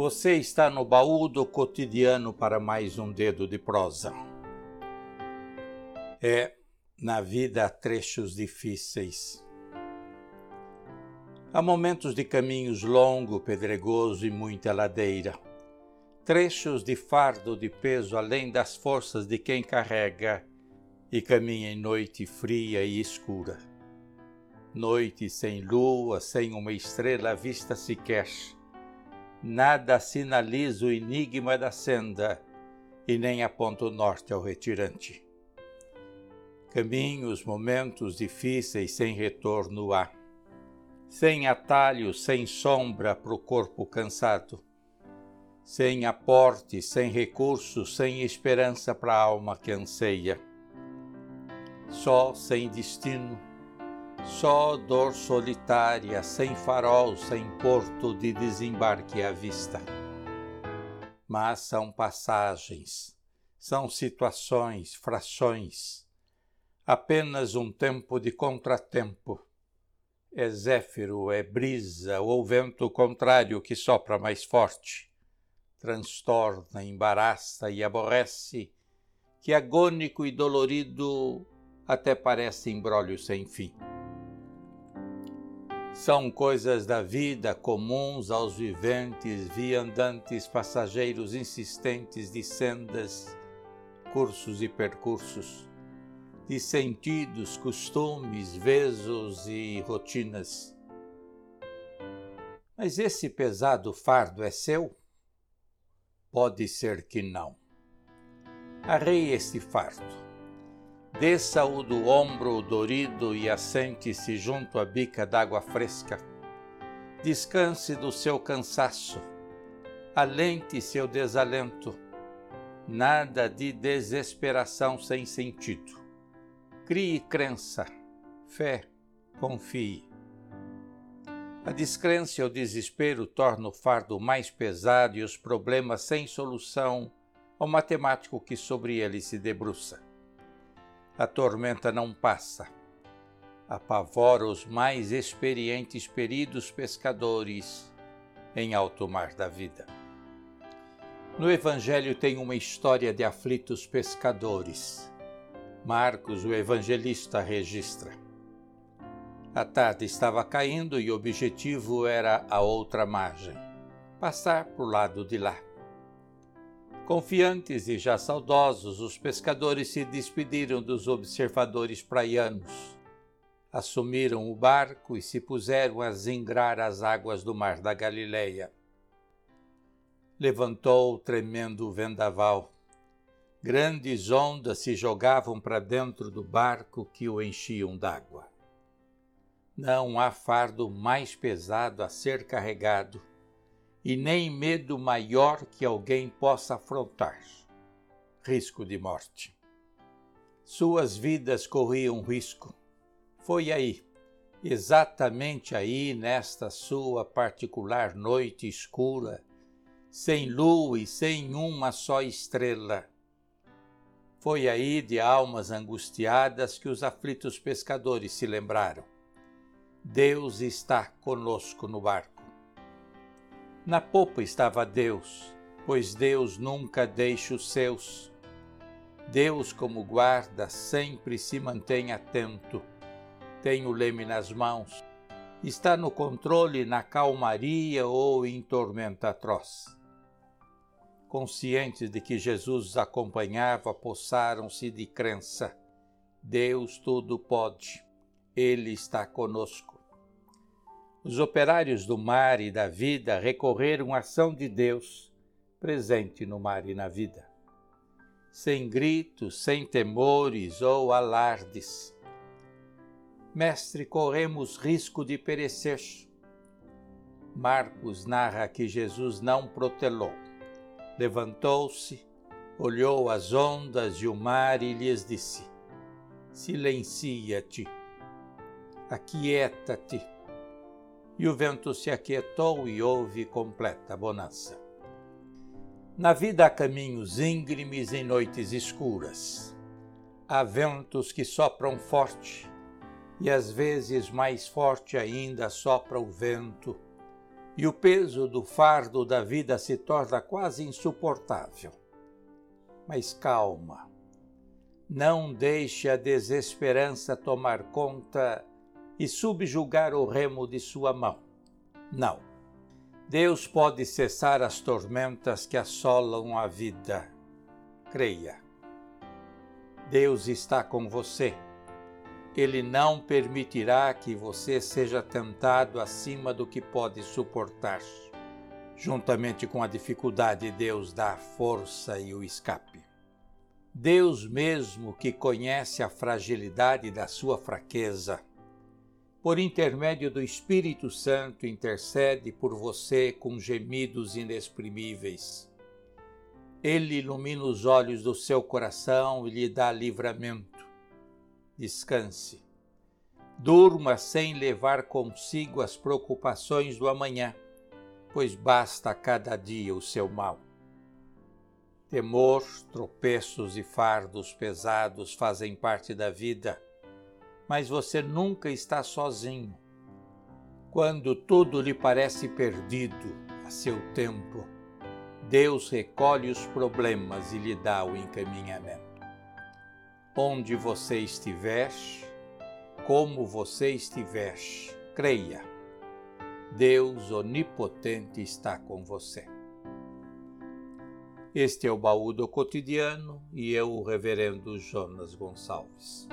Você está no baú do cotidiano para mais um dedo de prosa. É, na vida há trechos difíceis. Há momentos de caminhos longo, pedregoso e muita ladeira. Trechos de fardo de peso além das forças de quem carrega e caminha em noite fria e escura. Noite sem lua, sem uma estrela vista sequer nada sinaliza o enigma da senda e nem aponta o norte ao retirante. Caminhos, momentos difíceis sem retorno há, sem atalho, sem sombra para o corpo cansado, sem aporte, sem recursos, sem esperança para a alma que anseia. Só sem destino, só dor solitária, sem farol, sem porto de desembarque à vista. Mas são passagens, são situações, frações, apenas um tempo de contratempo. É zéfiro, é brisa ou vento contrário que sopra mais forte, transtorna, embaraça e aborrece, que agônico e dolorido até parece embrólio sem fim. São coisas da vida comuns aos viventes, viandantes, passageiros insistentes de sendas, cursos e percursos, de sentidos, costumes, vezos e rotinas. Mas esse pesado fardo é seu? Pode ser que não. Arrei este fardo Desça-o do ombro dorido e assente-se junto à bica d'água fresca. Descanse do seu cansaço, alente seu desalento. Nada de desesperação sem sentido. Crie crença, fé, confie. A descrença e o desespero tornam o fardo mais pesado e os problemas sem solução ao matemático que sobre ele se debruça a tormenta não passa. Apavora os mais experientes peridos pescadores em alto mar da vida. No Evangelho tem uma história de aflitos pescadores. Marcos, o evangelista, registra. A tarde estava caindo e o objetivo era a outra margem passar o lado de lá. Confiantes e já saudosos, os pescadores se despediram dos observadores praianos. Assumiram o barco e se puseram a zingrar as águas do mar da Galileia. Levantou tremendo vendaval. Grandes ondas se jogavam para dentro do barco que o enchiam d'água. Não há fardo mais pesado a ser carregado e nem medo maior que alguém possa afrontar risco de morte. Suas vidas corriam risco. Foi aí, exatamente aí, nesta sua particular noite escura, sem lua e sem uma só estrela. Foi aí, de almas angustiadas, que os aflitos pescadores se lembraram. Deus está conosco no barco. Na popa estava Deus, pois Deus nunca deixa os seus. Deus, como guarda, sempre se mantém atento. Tem o leme nas mãos. Está no controle na calmaria ou em tormenta atroz. Conscientes de que Jesus os acompanhava, possaram-se de crença. Deus tudo pode. Ele está conosco. Os operários do mar e da vida recorreram à ação de Deus, presente no mar e na vida. Sem gritos, sem temores ou alardes. Mestre, corremos risco de perecer. Marcos narra que Jesus não protelou. Levantou-se, olhou as ondas e o mar e lhes disse: Silencia-te, aquieta-te e o vento se aquietou e houve completa bonança. Na vida há caminhos íngremes em noites escuras. Há ventos que sopram forte, e às vezes mais forte ainda sopra o vento, e o peso do fardo da vida se torna quase insuportável. Mas calma, não deixe a desesperança tomar conta e subjugar o remo de sua mão. Não. Deus pode cessar as tormentas que assolam a vida. Creia. Deus está com você. Ele não permitirá que você seja tentado acima do que pode suportar. Juntamente com a dificuldade, Deus dá a força e o escape. Deus mesmo que conhece a fragilidade da sua fraqueza, por intermédio do Espírito Santo, intercede por você com gemidos inexprimíveis. Ele ilumina os olhos do seu coração e lhe dá livramento. Descanse. Durma sem levar consigo as preocupações do amanhã, pois basta a cada dia o seu mal. Temor, tropeços e fardos pesados fazem parte da vida, mas você nunca está sozinho. Quando tudo lhe parece perdido a seu tempo, Deus recolhe os problemas e lhe dá o encaminhamento. Onde você estiver, como você estiver, creia. Deus onipotente está com você. Este é o baú do cotidiano e eu, o reverendo Jonas Gonçalves.